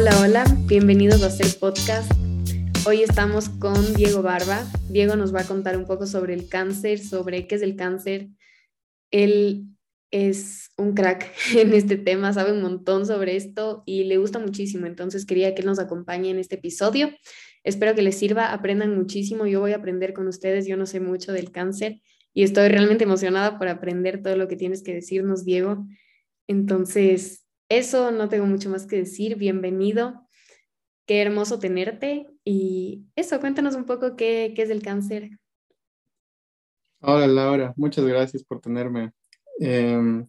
Hola, hola, bienvenidos a Hacer Podcast. Hoy estamos con Diego Barba. Diego nos va a contar un poco sobre el cáncer, sobre qué es el cáncer. Él es un crack en este tema, sabe un montón sobre esto y le gusta muchísimo. Entonces quería que él nos acompañe en este episodio. Espero que les sirva, aprendan muchísimo. Yo voy a aprender con ustedes. Yo no sé mucho del cáncer y estoy realmente emocionada por aprender todo lo que tienes que decirnos, Diego. Entonces, eso no tengo mucho más que decir. Bienvenido. Qué hermoso tenerte. Y eso, cuéntanos un poco qué, qué es el cáncer. Hola Laura, muchas gracias por tenerme. Em,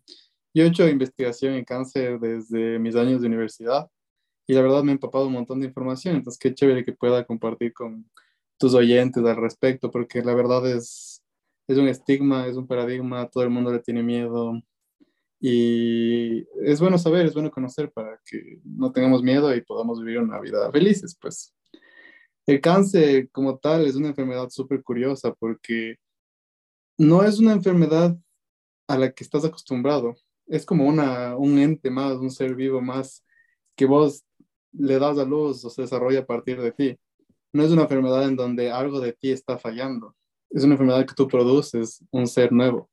yo he hecho investigación en cáncer desde mis años de universidad y la verdad me he empapado un montón de información, entonces qué chévere que pueda compartir con tus oyentes al respecto, porque la verdad es, es un estigma, es un paradigma, todo el mundo le tiene miedo y es bueno saber, es bueno conocer para que no tengamos miedo y podamos vivir una vida felices, pues. El cáncer como tal es una enfermedad súper curiosa porque no es una enfermedad a la que estás acostumbrado. Es como una, un ente más, un ser vivo más que vos le das a luz o se desarrolla a partir de ti. No es una enfermedad en donde algo de ti está fallando. Es una enfermedad que tú produces, un ser nuevo.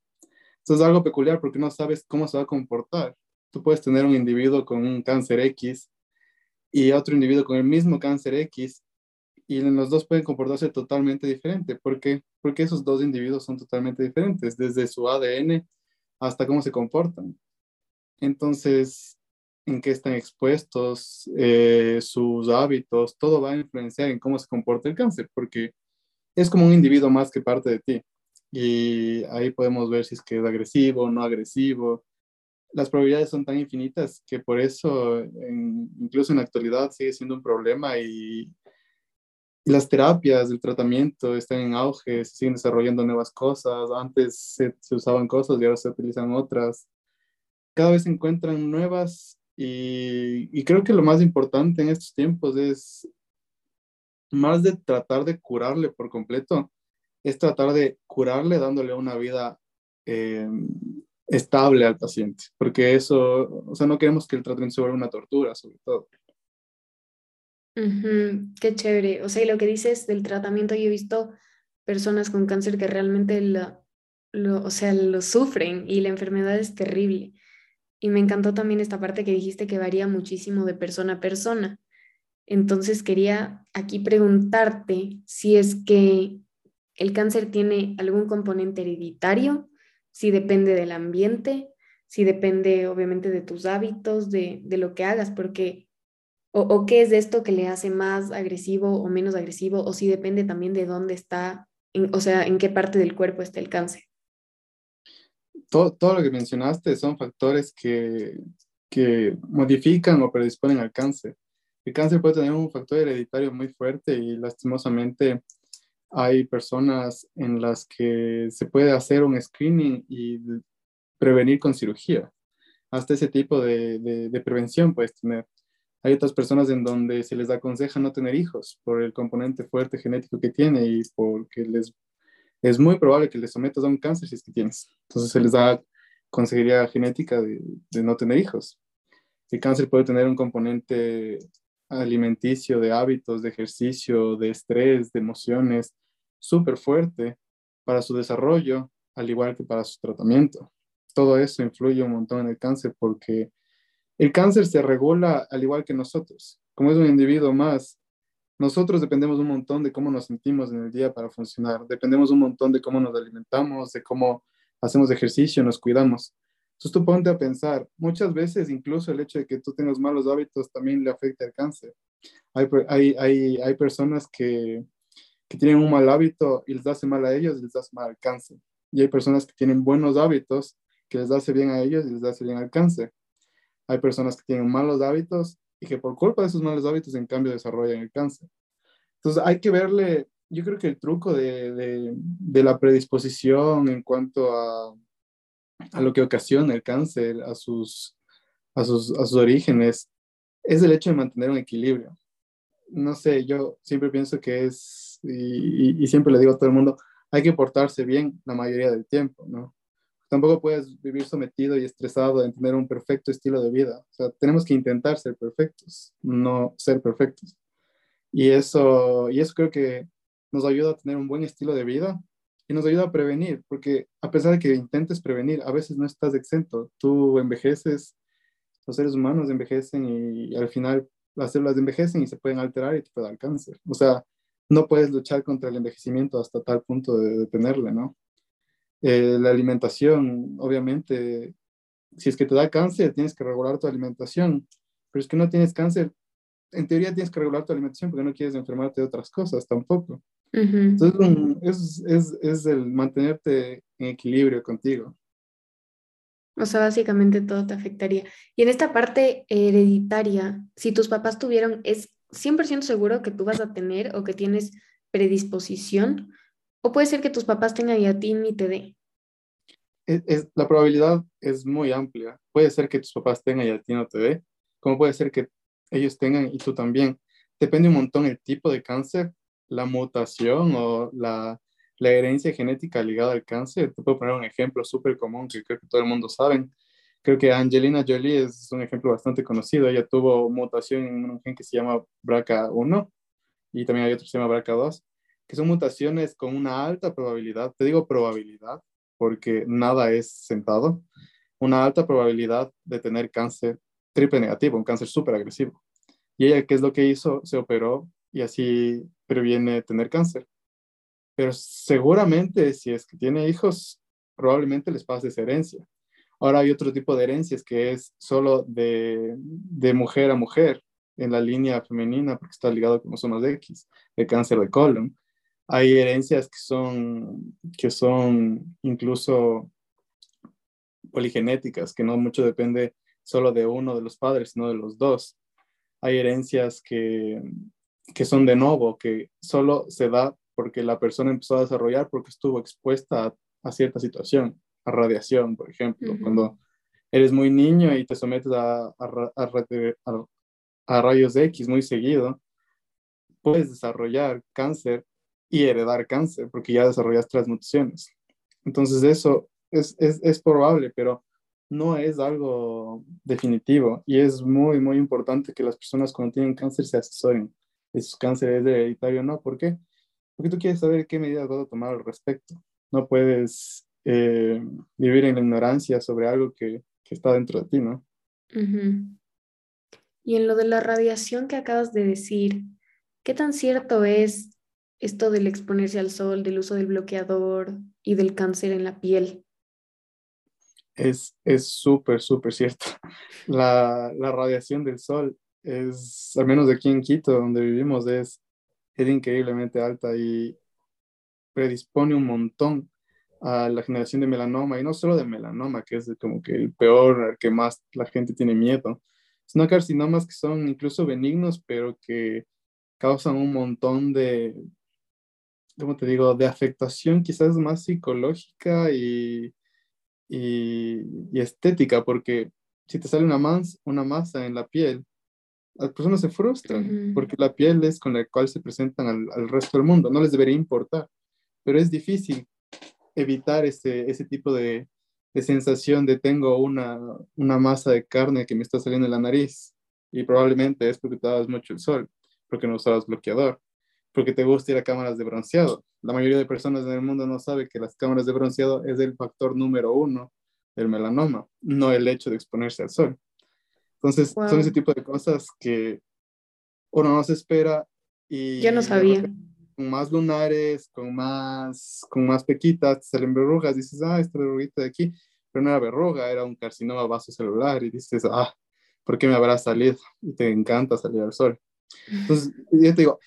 Eso es algo peculiar porque no sabes cómo se va a comportar. Tú puedes tener un individuo con un cáncer X y otro individuo con el mismo cáncer X y los dos pueden comportarse totalmente diferente. ¿Por qué? Porque esos dos individuos son totalmente diferentes, desde su ADN hasta cómo se comportan. Entonces, en qué están expuestos, eh, sus hábitos, todo va a influenciar en cómo se comporta el cáncer, porque es como un individuo más que parte de ti. Y ahí podemos ver si es que es agresivo o no agresivo. Las probabilidades son tan infinitas que por eso, incluso en la actualidad, sigue siendo un problema y, las terapias, el tratamiento están en auge, se siguen desarrollando nuevas cosas. Antes se, usaban cosas y ahora se utilizan otras. Cada vez se encuentran nuevas y, creo que lo más importante en estos tiempos es más de tratar de curarle por completo, es tratar de curarle dándole una vida eh, estable al paciente, porque eso, o sea, no queremos que el tratamiento se vuelva una tortura, sobre todo. Qué chévere. O sea, y lo que dices del tratamiento, yo he visto personas con cáncer que realmente lo, o sea, lo sufren y la enfermedad es terrible. Y me encantó también esta parte que dijiste que varía muchísimo de persona a persona. Entonces quería aquí preguntarte si es que el cáncer tiene algún componente hereditario, si depende del ambiente, si depende obviamente de tus hábitos, de, lo que hagas, porque, o, qué es de esto que le hace más agresivo o menos agresivo, o si depende también de dónde está, o sea, en qué parte del cuerpo está el cáncer todo, lo que mencionaste son factores que modifican o predisponen al cáncer. El cáncer puede tener un factor hereditario muy fuerte y lastimosamente hay personas en las que se puede hacer un screening y prevenir con cirugía. Hasta ese tipo de, de, prevención puedes tener. Hay otras personas en donde se les aconseja no tener hijos por el componente fuerte genético que tiene y porque les es muy probable que les sometas a un cáncer si es que tienes. Entonces se les da consejería genética de, de no tener hijos. El cáncer puede tener un componente alimenticio, de hábitos, de ejercicio, de estrés, de emociones, súper fuerte para su desarrollo, al igual que para su tratamiento. Todo eso influye un montón en el cáncer porque el cáncer se regula al igual que nosotros. Como es un individuo más, nosotros dependemos un montón de cómo nos sentimos en el día para funcionar, dependemos un montón de cómo nos alimentamos, de cómo hacemos ejercicio, nos cuidamos. Entonces tú ponte a pensar, muchas veces incluso el hecho de que tú tengas malos hábitos también le afecta al cáncer. Hay, hay, hay, hay personas que, que tienen un mal hábito y les hace mal a ellos y les hace mal al cáncer. Y hay personas que tienen buenos hábitos que les hace bien a ellos y les hace bien al cáncer. Hay personas que tienen malos hábitos y que por culpa de esos malos hábitos, en cambio, desarrollan el cáncer. Entonces, hay que verle, yo creo que el truco de, de, de la predisposición en cuanto a, a, lo que ocasiona el cáncer, a sus, a sus, a sus orígenes, es el hecho de mantener un equilibrio. No sé, yo siempre pienso que es, y, siempre le digo a todo el mundo, hay que portarse bien la mayoría del tiempo, ¿no? Tampoco puedes vivir sometido y estresado en tener un perfecto estilo de vida. Tenemos que intentar ser perfectos, no ser perfectos. Y eso, y eso creo que nos ayuda a tener un buen estilo de vida y nos ayuda a prevenir, porque a pesar de que intentes prevenir, a veces no estás exento. Tú envejeces, los seres humanos envejecen y, al final las células envejecen y se pueden alterar y te puede dar cáncer. O sea, no puedes luchar contra el envejecimiento hasta tal punto de detenerle, ¿no? Eh, la alimentación, obviamente, si es que te da cáncer, tienes que regular tu alimentación, pero es que no tienes cáncer, en teoría tienes que regular tu alimentación porque no quieres enfermarte de otras cosas tampoco. Entonces, es, es, el mantenerte en equilibrio contigo. O sea, básicamente todo te afectaría. Y en esta parte hereditaria, si tus papás tuvieron, ¿es 100% seguro que tú vas a tener o que tienes predisposición? ¿O puede ser que tus papás tengan y a ti ni te dé? Es, la probabilidad es muy amplia. Puede ser que tus papás tengan y a ti no te dé, como puede ser que ellos tengan y tú también. Depende un montón el tipo de cáncer la mutación o la, la herencia genética ligada al cáncer. Te puedo poner un ejemplo súper común que creo que todo el mundo sabe. Creo que Angelina Jolie es un ejemplo bastante conocido. Ella tuvo mutación en un gen que se llama BRCA1 y también hay otro que se llama BRCA2, que son mutaciones con una alta probabilidad, te digo probabilidad, porque nada es sentado, una alta probabilidad de tener cáncer triple negativo, un cáncer súper agresivo. Y ella, ¿qué es lo que hizo? Se operó y así previene tener cáncer. Pero seguramente si es que tiene hijos, probablemente les pase esa herencia. Ahora hay otro tipo de herencias que es solo de, de mujer a mujer en la línea femenina porque está ligado con los de X, el cáncer de colon. Hay herencias que son, que son incluso poligenéticas, que no mucho depende solo de uno de los padres, sino de los dos. Hay herencias que, que son de nuevo, que solo se da porque la persona empezó a desarrollar porque estuvo expuesta a, cierta situación, a radiación, por ejemplo. Cuando eres muy niño y te sometes a, a, a, rayos X muy seguido, puedes desarrollar cáncer y heredar cáncer porque ya desarrollas transmutaciones. Entonces eso es, es, es probable, pero no es algo definitivo y es muy, muy importante que las personas cuando tienen cáncer se asesoren es cáncer es hereditario o no. ¿Por qué? Porque tú quieres saber qué medidas vas a tomar al respecto. No puedes eh, vivir en la ignorancia sobre algo que, que está dentro de ti, ¿no? Y en lo de la radiación que acabas de decir, ¿qué tan cierto es esto del exponerse al sol, del uso del bloqueador y del cáncer en la piel? Es súper, súper cierto. La, la, radiación del sol es, al menos aquí en Quito, donde vivimos, es, es increíblemente alta y predispone un montón a la generación de melanoma, y no solo de melanoma, que es como que el peor, al que más la gente tiene miedo, sino carcinomas que son incluso benignos, pero que causan un montón de, ¿cómo te digo?, de afectación quizás más psicológica y, y, y estética, porque si te sale una, mans, una masa en la piel, las personas se frustran porque la piel es con la cual se presentan al, resto del mundo. No les debería importar, pero es difícil evitar ese, ese tipo de, de sensación de tengo una, una masa de carne que me está saliendo en la nariz y probablemente es porque te das mucho el sol, porque no usabas bloqueador, porque te gusta ir a cámaras de bronceado. La mayoría de personas en el mundo no sabe que las cámaras de bronceado es el factor número uno del melanoma, no el hecho de exponerse al sol. Entonces, son ese tipo de cosas que uno no se espera y... Yo no sabía. Con más lunares, con más, con más pequitas, salen verrugas, dices, ah, esta verruguita de aquí, pero no era verruga, era un carcinoma vasocelular y dices, ah, ¿por qué me habrá salido? Y te encanta salir al sol. Entonces, yo te digo,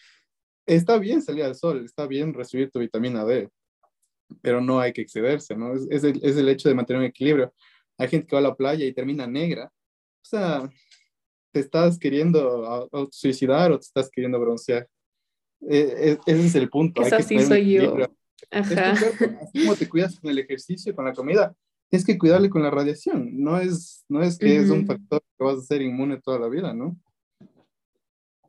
está bien salir al sol, está bien recibir tu vitamina D, pero no hay que excederse, ¿no? Es, es, el, es el hecho de mantener un equilibrio. Hay gente que va a la playa y termina negra o sea, ¿te estás queriendo suicidar o te estás queriendo broncear? E, e, ese es el punto. Es así soy yo. Ajá. así como te cuidas con el ejercicio, con la comida, tienes que cuidarle con la radiación. No es, no es que es un factor que vas a ser inmune toda la vida, ¿no?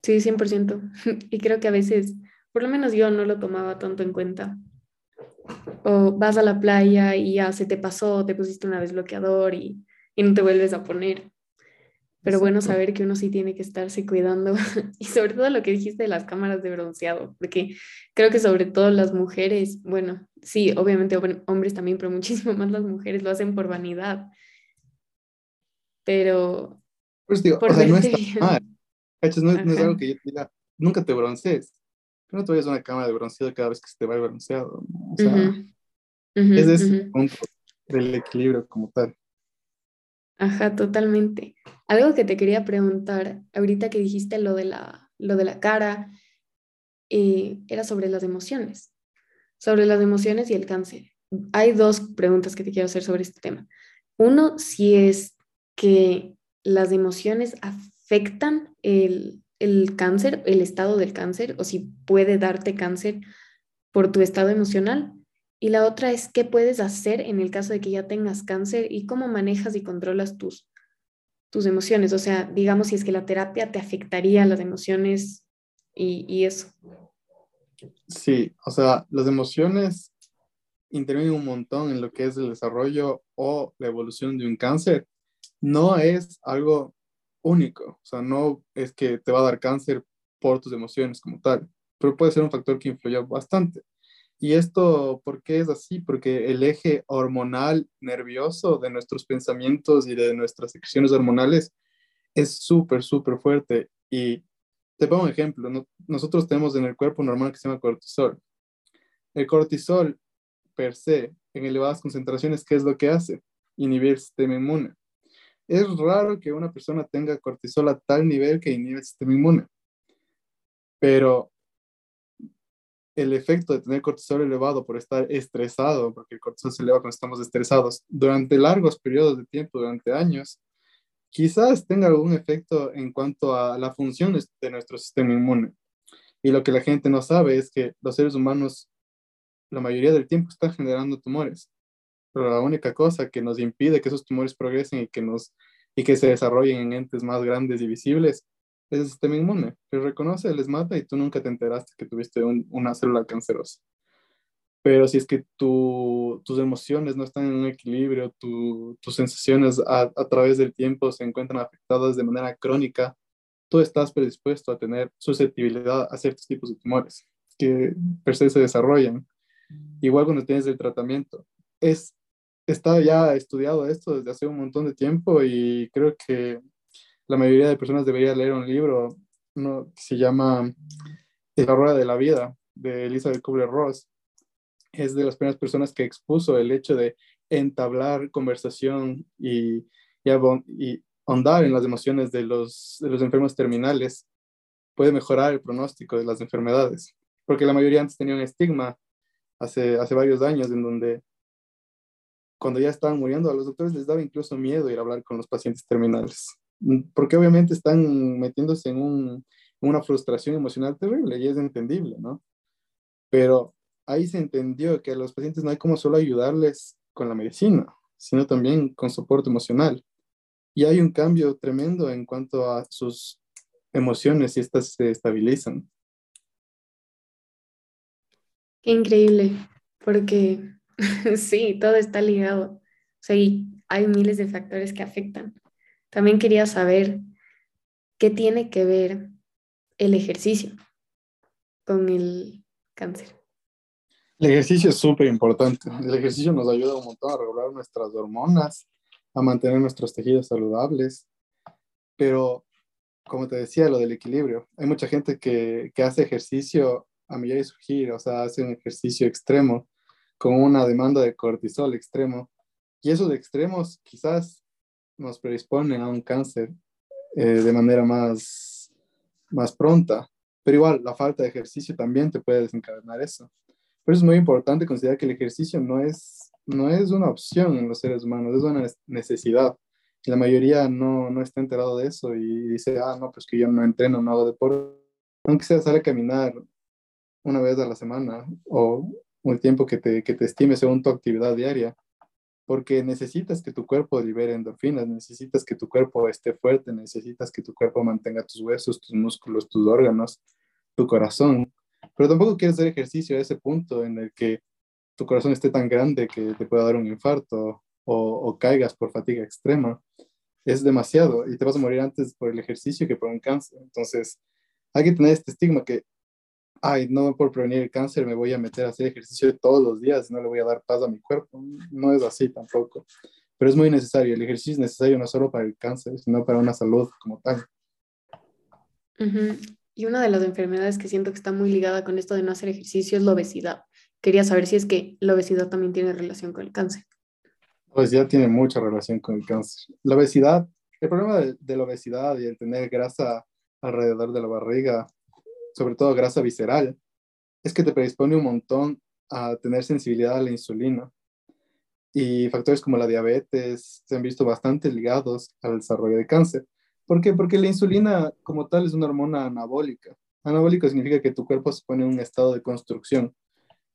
Sí, 100%. Y creo que a veces, por lo menos yo no lo tomaba tanto en cuenta. O vas a la playa y ya se te pasó, te pusiste una vez bloqueador y, y no te vuelves a poner. Pero bueno saber que uno sí tiene que estarse cuidando y sobre todo lo que dijiste de las cámaras de bronceado, porque creo que sobre todo las mujeres, bueno, sí, obviamente hombres también, pero muchísimo más las mujeres lo hacen por vanidad. Pero... Pues digo, o sea, no está mal. No, no, es algo que yo diga, nunca te broncees. No te vayas a una cámara de bronceado cada vez que se te va el bronceado. O sea, es ese punto del equilibrio como tal. Ajá, totalmente. Algo que te quería preguntar, ahorita que dijiste lo de la, lo de la cara, eh, era sobre las emociones, sobre las emociones y el cáncer. Hay dos preguntas que te quiero hacer sobre este tema. Uno, si es que las emociones afectan el, el cáncer, el estado del cáncer, o si puede darte cáncer por tu estado emocional. Y la otra es qué puedes hacer en el caso de que ya tengas cáncer y cómo manejas y controlas tus, tus emociones. O sea, digamos si es que la terapia te afectaría las emociones y, y eso. Sí, o sea, las emociones intervienen un montón en lo que es el desarrollo o la evolución de un cáncer. No es algo único, o sea, no es que te va a dar cáncer por tus emociones como tal, pero puede ser un factor que influye bastante. Y esto, ¿por qué es así? Porque el eje hormonal nervioso de nuestros pensamientos y de nuestras secreciones hormonales es súper, súper fuerte. Y te pongo un ejemplo. Nosotros tenemos en el cuerpo normal que se llama cortisol. El cortisol, per se, en elevadas concentraciones, ¿qué es lo que hace? Inhibir el sistema inmune. Es raro que una persona tenga cortisol a tal nivel que inhibe el sistema inmune. Pero el efecto de tener cortisol elevado por estar estresado, porque el cortisol se eleva cuando estamos estresados, durante largos periodos de tiempo, durante años, quizás tenga algún efecto en cuanto a la función de nuestro sistema inmune. Y lo que la gente no sabe es que los seres humanos, la mayoría del tiempo, están generando tumores. Pero la única cosa que nos impide que esos tumores progresen y que, nos, y que se desarrollen en entes más grandes y visibles es el sistema inmune. Que reconoce, les mata y tú nunca te enteraste que tuviste una célula cancerosa. Pero si es que tu, tus emociones no están en un equilibrio, tus sensaciones a, a, través del tiempo se encuentran afectadas de manera crónica, tú estás predispuesto a tener susceptibilidad a ciertos tipos de tumores que per se se desarrollan. Igual cuando tienes el tratamiento. Es, está ya estudiado esto desde hace un montón de tiempo y creo que la mayoría de personas debería leer un libro ¿no? que se llama La Rueda de la Vida, de Elizabeth Kubler-Ross. Es de las primeras personas que expuso el hecho de entablar conversación y, y, ahondar en las emociones de los, de los enfermos terminales puede mejorar el pronóstico de las enfermedades. Porque la mayoría antes tenía un estigma hace, hace varios años en donde cuando ya estaban muriendo a los doctores les daba incluso miedo ir a hablar con los pacientes terminales porque obviamente están metiéndose en, una frustración emocional terrible y es entendible, ¿no? Pero ahí se entendió que a los pacientes no hay como solo ayudarles con la medicina, sino también con soporte emocional. Y hay un cambio tremendo en cuanto a sus emociones y estas se estabilizan. Qué increíble, porque sí, todo está ligado. O sea, hay miles de factores que afectan. También quería saber qué tiene que ver el ejercicio con el cáncer. El ejercicio es súper importante. El ejercicio nos ayuda un montón a regular nuestras hormonas, a mantener nuestros tejidos saludables. Pero, como te decía, lo del equilibrio. Hay mucha gente que, que hace ejercicio a millar y surgir, o sea, hace un ejercicio extremo con una demanda de cortisol extremo. Y esos extremos quizás nos predisponen a un cáncer eh, de manera más, más pronta. Pero igual, la falta de ejercicio también te puede desencadenar eso. Por eso es muy importante considerar que el ejercicio no es, no es una opción en los seres humanos, es una necesidad. La mayoría no, no está enterado de eso y dice, ah, no, pues que yo no entreno, no hago deporte. Aunque sea sale a caminar una vez a la semana o un tiempo que te, que te estime según tu actividad diaria, porque necesitas que tu cuerpo libere endorfinas, necesitas que tu cuerpo esté fuerte, necesitas que tu cuerpo mantenga tus huesos, tus músculos, tus órganos, tu corazón. Pero tampoco quieres hacer ejercicio a ese punto en el que tu corazón esté tan grande que te pueda dar un infarto o, caigas por fatiga extrema. Es demasiado y te vas a morir antes por el ejercicio que por un cáncer. Entonces, hay que tener este estigma que, ay, no por prevenir el cáncer me voy a meter a hacer ejercicio todos los días, no le voy a dar paz a mi cuerpo. No es así tampoco. Pero es muy necesario. El ejercicio es necesario no solo para el cáncer, sino para una salud como tal. Y una de las enfermedades que siento que está muy ligada con esto de no hacer ejercicio es la obesidad. Quería saber si es que la obesidad también tiene relación con el cáncer. La obesidad tiene mucha relación con el cáncer. La obesidad, el problema de, la obesidad y el tener grasa alrededor de la barriga, sobre todo grasa visceral, es que te predispone un montón a tener sensibilidad a la insulina. Y factores como la diabetes se han visto bastante ligados al desarrollo de cáncer. ¿Por qué? Porque la insulina como tal es una hormona anabólica. Anabólico significa que tu cuerpo se pone en un estado de construcción,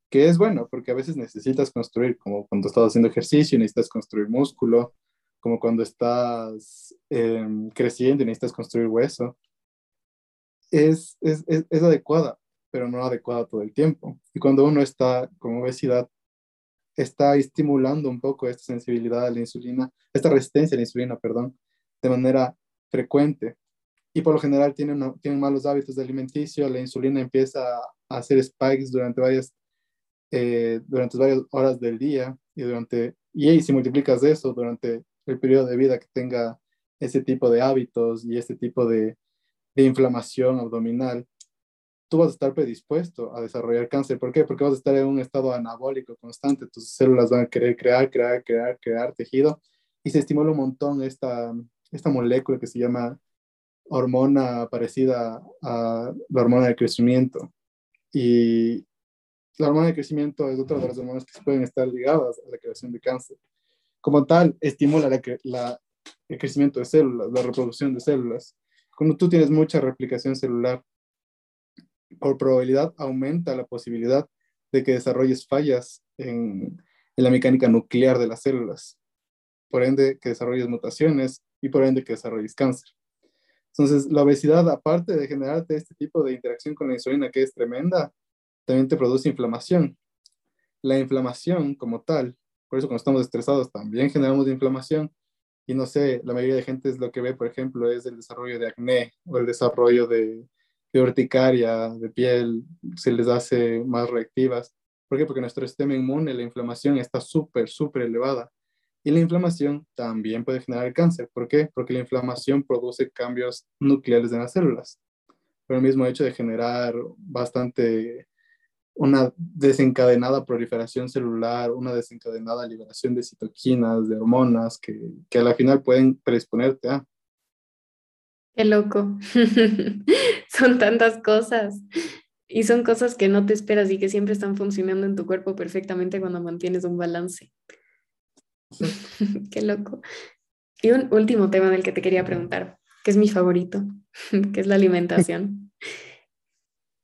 que es bueno, porque a veces necesitas construir, como cuando estás haciendo ejercicio, necesitas construir músculo, como cuando estás em, creciendo necesitas construir hueso. Es, es, es, adecuada, pero no adecuada todo el tiempo. Y cuando uno está con obesidad, está estimulando un poco esta sensibilidad a la insulina, esta resistencia a la insulina, perdón, de manera frecuente y por lo general tienen, tienen malos hábitos de alimenticio, la insulina empieza a hacer spikes durante varias, eh, durante varias horas del día y durante, y si multiplicas eso durante el periodo de vida que tenga ese tipo de hábitos y este tipo de, de inflamación abdominal, tú vas a estar predispuesto a desarrollar cáncer. ¿Por qué? Porque vas a estar en un estado anabólico constante. Tus células van a querer crear, crear, crear, crear tejido y se estimula un montón esta, esta molécula que se llama hormona parecida a la hormona de crecimiento. Y la hormona de crecimiento es otra de las hormonas que pueden estar ligadas a la creación de cáncer. Como tal, estimula la, el crecimiento de células, la reproducción de células. Cuando tú tienes mucha replicación celular, por probabilidad aumenta la posibilidad de que desarrolles fallas en, la mecánica nuclear de las células. Por ende, que desarrolles mutaciones y por ende que desarrolles cáncer. Entonces, la obesidad, aparte de generarte este tipo de interacción con la insulina que es tremenda, también te produce inflamación. La inflamación como tal, por eso cuando estamos estresados también generamos inflamación y no sé, la mayoría de gente es lo que ve, por ejemplo, es el desarrollo de acné o el desarrollo de, de urticaria, de piel, se les hace más reactivas. ¿Por qué? Porque nuestro sistema inmune, la inflamación está súper, súper elevada. Y la inflamación también puede generar cáncer. ¿Por qué? Porque la inflamación produce cambios nucleares en las células. Por el mismo hecho de generar bastante una desencadenada proliferación celular, una desencadenada liberación de citoquinas, de hormonas, que, que a la final pueden predisponerte a. Qué loco. son tantas cosas. Y son cosas que no te esperas y que siempre están funcionando en tu cuerpo perfectamente cuando mantienes un balance. Qué loco. Y un último tema del que te quería preguntar, que es mi favorito, que es la alimentación.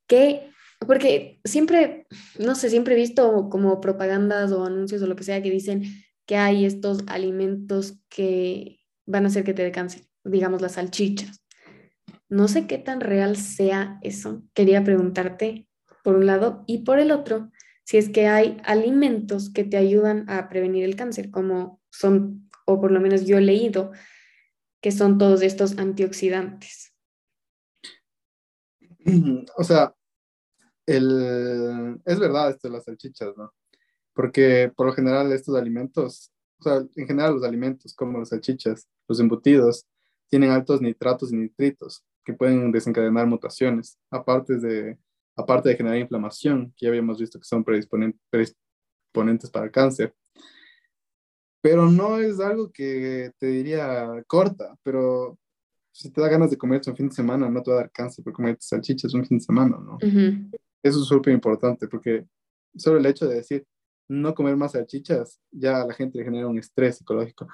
¿Qué? Porque siempre, no sé, siempre he visto como propagandas o anuncios o lo que sea que dicen que hay estos alimentos que van a hacer que te dé cáncer, digamos las salchichas. No sé qué tan real sea eso. Quería preguntarte por un lado y por el otro, si es que hay alimentos que te ayudan a prevenir el cáncer, como son, o por lo menos yo he leído, que son todos estos antioxidantes. O sea, el, es verdad esto de las salchichas, ¿no? Porque por lo general estos alimentos, o sea, en general los alimentos como las salchichas, los embutidos, tienen altos nitratos y nitritos que pueden desencadenar mutaciones, aparte de aparte de generar inflamación, que ya habíamos visto que son predisponentes, para el cáncer. Pero no es algo que te diría corta, pero si te da ganas de comer un fin de semana, no te va a dar cáncer por comer salchichas un fin de semana, ¿no? Eso es súper importante porque solo el hecho de decir no comer más salchichas, ya a la gente le genera un estrés psicológico.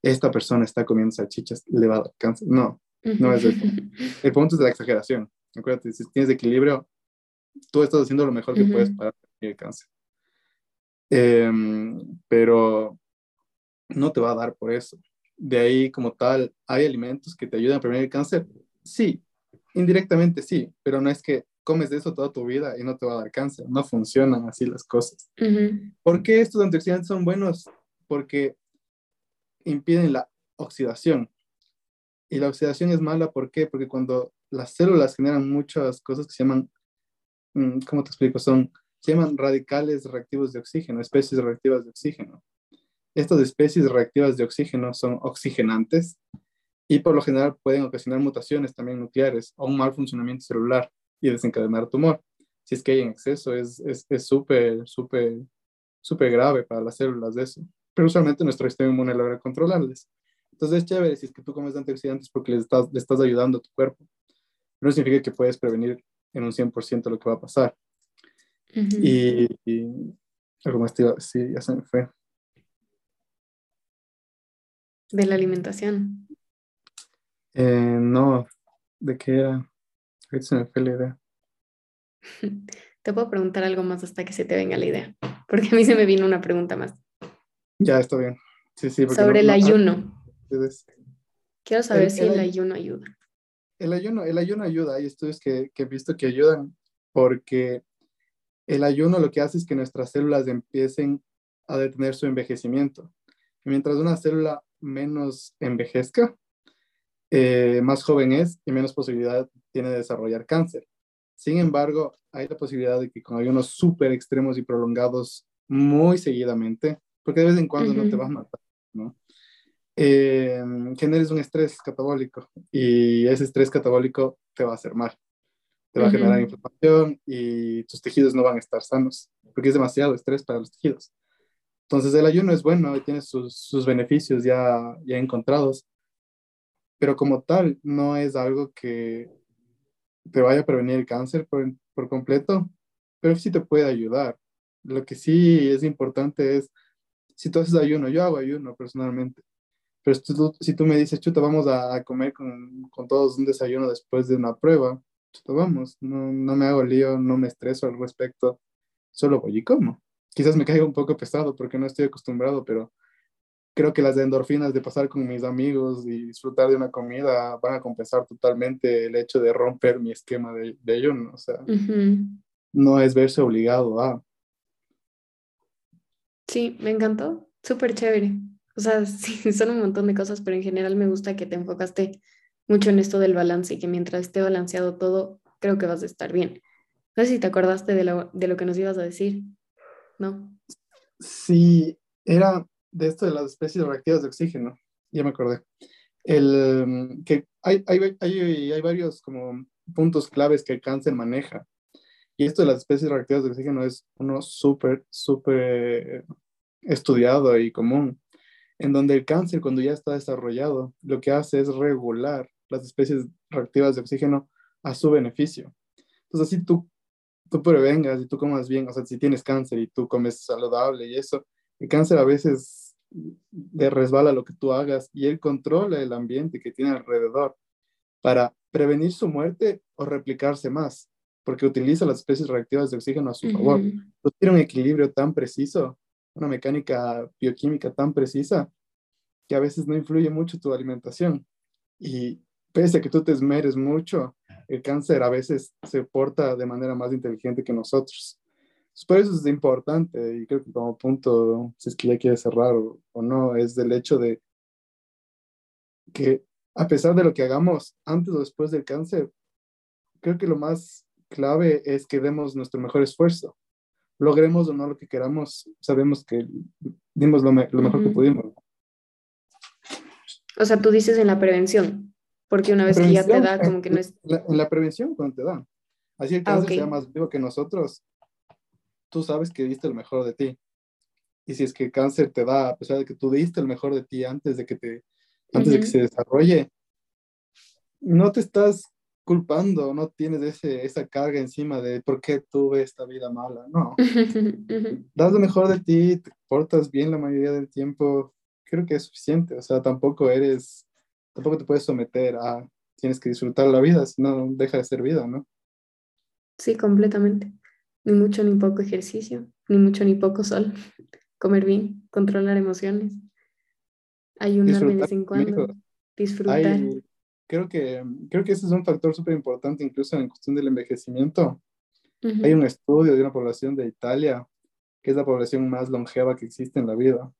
Esta persona está comiendo salchichas, le va a dar cáncer. No, no es eso. El punto es de la exageración. Acuérdate, si tienes equilibrio, tú estás haciendo lo mejor que puedes para prevenir el cáncer. Em, pero no te va a dar por eso. De ahí, como tal, ¿hay alimentos que te ayudan a prevenir el cáncer? Sí, indirectamente sí, pero no es que comes de eso toda tu vida y no te va a dar cáncer. No funcionan así las cosas. ¿Por qué estos antioxidantes son buenos? Porque impiden la oxidación. Y la oxidación es mala, ¿por qué? Porque cuando las células generan muchas cosas que se llaman, mm, ¿cómo te explico? Son, se llaman radicales reactivos de oxígeno, especies reactivas de oxígeno. Estas especies reactivas de oxígeno son oxigenantes y por lo general pueden ocasionar mutaciones también nucleares o un mal funcionamiento celular y desencadenar tumor. Si es que hay en exceso, es súper, es, súper, súper grave para las células de eso. Pero usualmente nuestro sistema inmune logra controlarles. Entonces es chévere si es que tú comes antioxidantes porque le estás, le estás ayudando a tu cuerpo. No significa que puedes prevenir en un 100% lo que va a pasar. y, algo más te iba sí, ya se me fue. De la alimentación. Eh, no, ¿de qué era? Ahorita se me fue la idea. Te puedo preguntar algo más hasta que se te venga la idea, porque a mí se me vino una pregunta más. Ya, está bien. Sí, sí, Sobre el ayuno. Quiero saber si el, ayuno ayuda. El ayuno, el ayuno ayuda. Hay estudios que, que he visto que ayudan porque el ayuno lo que hace es que nuestras células empiecen a detener su envejecimiento. Y mientras una célula menos envejezca, eh, más joven es y menos posibilidad tiene de desarrollar cáncer. Sin embargo, hay la posibilidad de que con ayunos súper extremos y prolongados muy seguidamente, porque de vez en cuando no te vas a matar, ¿no? Eh, generes un estrés catabólico y ese estrés catabólico te va a hacer mal. Te va a generar inflamación y tus tejidos no van a estar sanos, porque es demasiado estrés para los tejidos. Entonces el ayuno es bueno y tiene sus, sus beneficios ya, ya encontrados, pero como tal no es algo que te vaya a prevenir el cáncer por, por completo, pero sí te puede ayudar. Lo que sí es importante es, si tú haces ayuno, yo hago ayuno personalmente, pero si tú, me dices, chuta, vamos a, comer con, con, todos un desayuno después de una prueba, chuta, vamos, no, no me hago lío, no me estreso al respecto, solo voy y como. Quizás me caiga un poco pesado porque no estoy acostumbrado, pero creo que las endorfinas de pasar con mis amigos y disfrutar de una comida van a compensar totalmente el hecho de romper mi esquema de, de ayuno. O sea, no es verse obligado a. Sí, me encantó. Súper chévere. O sea, sí, son un montón de cosas, pero en general me gusta que te enfocaste mucho en esto del balance y que mientras esté balanceado todo, creo que vas a estar bien. No sé si te acordaste de lo, de lo que nos ibas a decir, ¿no? Sí, era de esto de las especies reactivas de oxígeno, ya me acordé. El, que hay, hay, hay, hay varios como puntos claves que el cáncer maneja. Y esto de las especies reactivas de oxígeno es uno súper, súper estudiado y común, en donde el cáncer cuando ya está desarrollado, lo que hace es regular las especies reactivas de oxígeno a su beneficio. Entonces, si tú, tú prevengas y tú comas bien, o sea, si tienes cáncer y tú comes saludable y eso, el cáncer a veces le resbala lo que tú hagas y él controla el ambiente que tiene alrededor para prevenir su muerte o replicarse más, porque utiliza las especies reactivas de oxígeno a su favor. tiene un equilibrio tan preciso, una mecánica bioquímica tan precisa, que a veces no influye mucho tu alimentación. Y pese a que tú te esmeres mucho, el cáncer a veces se porta de manera más inteligente que nosotros. Por eso es importante y creo que como punto, si es que ya quiere cerrar o, no, es el hecho de que a pesar de lo que hagamos antes o después del cáncer, creo que lo más clave es que demos nuestro mejor esfuerzo. Logremos o no lo que queramos, sabemos que dimos lo, mejor que pudimos. O sea, tú dices en la prevención, porque una vez que ya te da, como que no es... en la prevención, cuando te da. Así el ah, cáncer sea más vivo que nosotros, tú sabes que diste el mejor de ti. Y si es que cáncer te da, a pesar de que tú diste el mejor de ti antes de que te, antes de que se desarrolle, no te estás culpando, no tienes ese, esa carga encima de por qué tuve esta vida mala, no. Das lo mejor de ti, te portas bien la mayoría del tiempo, creo que es suficiente, o sea, tampoco eres, tampoco te puedes someter a, tienes que disfrutar la vida, si no, deja de ser vida, ¿no? Sí, completamente. Ni mucho ni poco ejercicio, ni mucho ni poco sol. Comer bien, controlar emociones. Ayunar de vez en cuando. Disfrutar. creo que, creo que ese es un factor súper importante incluso en cuestión del envejecimiento. Hay un estudio de una población de Italia, que es la población más longeva que existe en la vida.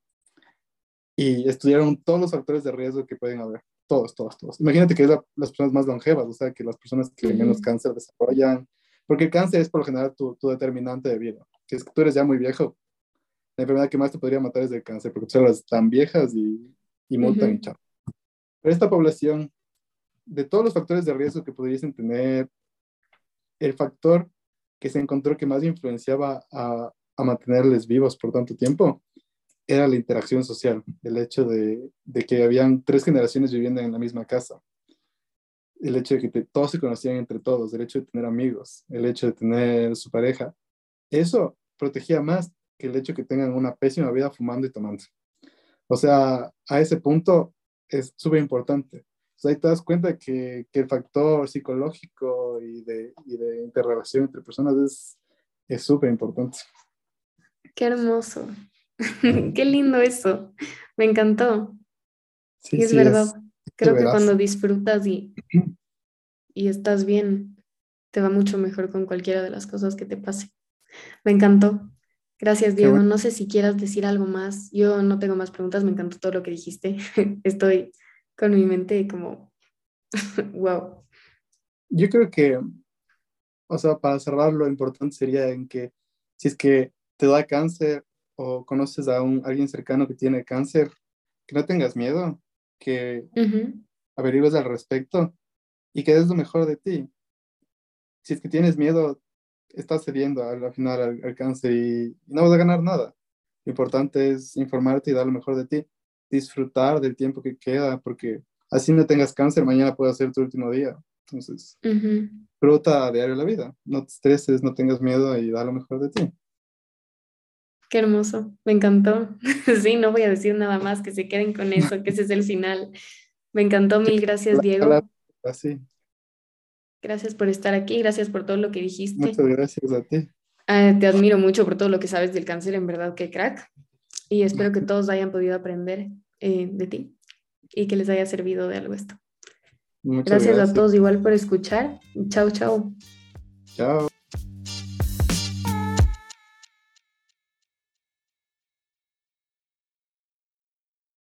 Y estudiaron todos los factores de riesgo que pueden haber. Todos, todos, todos. Imagínate que es las personas más longevas, o sea, que las personas que menos cáncer desarrollan, porque el cáncer es por lo general tu, tu, determinante de vida. Que es que tú eres ya muy viejo, la enfermedad que más te podría matar es el cáncer, porque son las tan viejas y, y mutan y chao. Pero esta población, de todos los factores de riesgo que pudiesen tener, el factor que se encontró que más influenciaba a, a mantenerles vivos por tanto tiempo era la interacción social, el hecho de, de, que habían tres generaciones viviendo en la misma casa, el hecho de que todos se conocían entre todos, el hecho de tener amigos, el hecho de tener su pareja, eso protegía más que el hecho de que tengan una pésima vida fumando y tomando. O sea, a ese punto es súper importante. O sea, ahí te das cuenta que, que el factor psicológico y de, y de interrelación entre personas es súper importante. Qué hermoso. Qué lindo eso. Me encantó. Sí, es verdad. Creo que cuando disfrutas y, y estás bien, te va mucho mejor con cualquiera de las cosas que te pase. Me encantó. Gracias, Diego. No sé si quieras decir algo más. Yo no tengo más preguntas. Me encantó todo lo que dijiste. Estoy con mi mente como, wow. Yo creo que, o sea, para cerrar, lo importante sería en que si es que te da cáncer o conoces a un, alguien cercano que tiene cáncer, que no tengas miedo, que averigues al respecto y que des lo mejor de ti. Si es que tienes miedo, estás cediendo al, final al, cáncer y, no vas a ganar nada. Lo importante es informarte y dar lo mejor de ti, disfrutar del tiempo que queda, porque así no tengas cáncer, mañana puede ser tu último día. Entonces, disfruta a diario la vida, no te estreses, no tengas miedo y da lo mejor de ti. Qué hermoso, me encantó. Sí, no voy a decir nada más, que se queden con eso, que ese es el final. Me encantó, mil gracias, Diego. Así. Gracias por estar aquí, gracias por todo lo que dijiste. Muchas gracias a ti. Ah, te admiro mucho por todo lo que sabes del cáncer, en verdad, qué crack. Y espero que todos hayan podido aprender eh, de ti y que les haya servido de algo esto. gracias, gracias a todos igual por escuchar. Chao, chao. Chao.